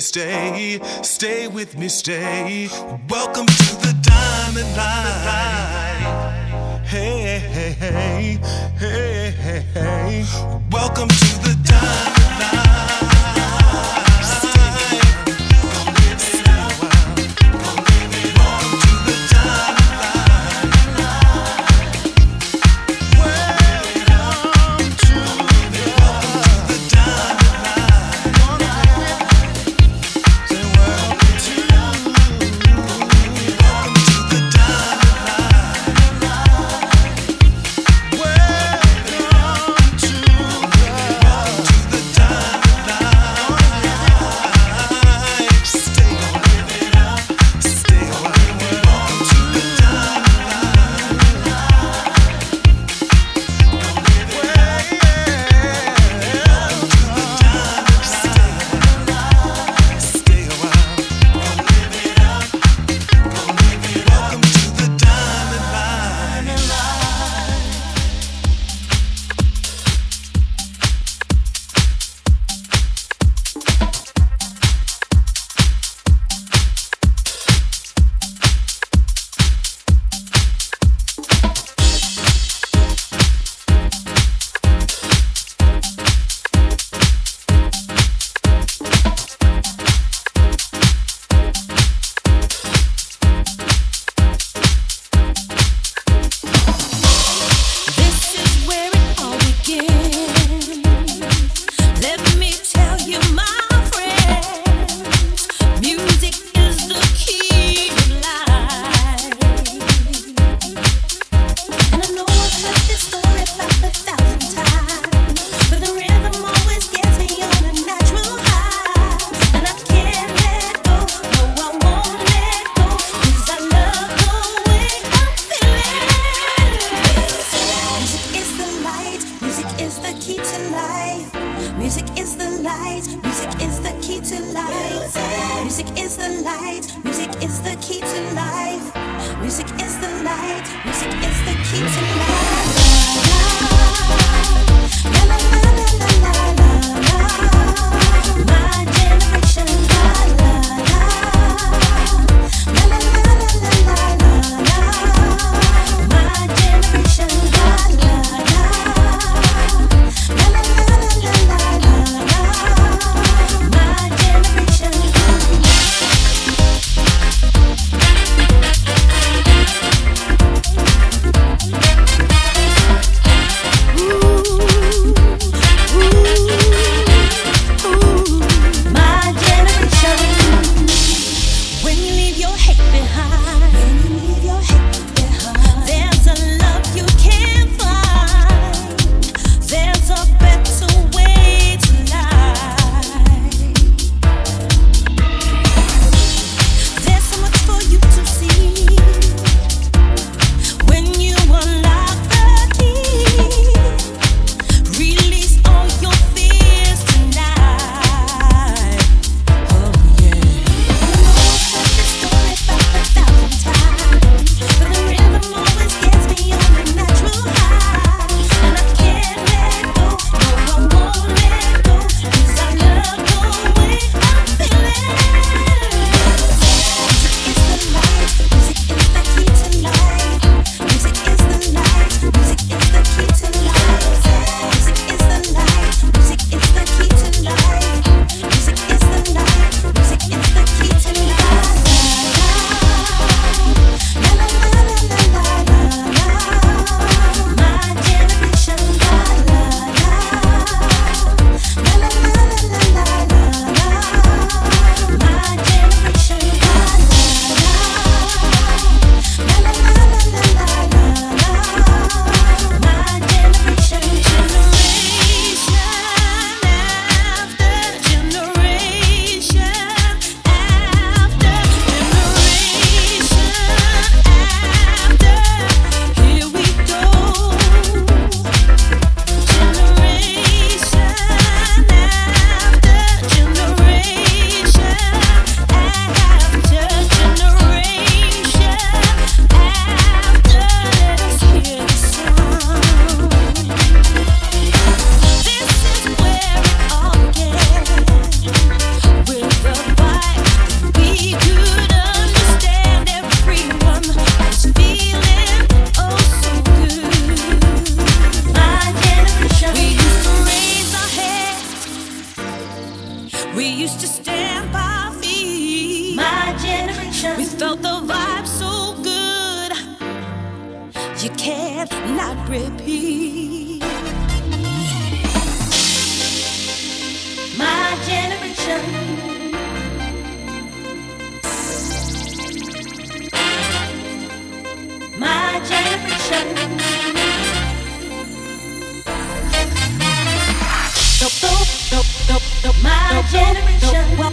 stay, stay with me, stay. Welcome to the diamond line. Hey, hey, hey, hey, hey, hey. Welcome to the diamond We used to stamp our feet. My generation. We felt the vibe so good. You can't not repeat. My generation. my generation. my generation.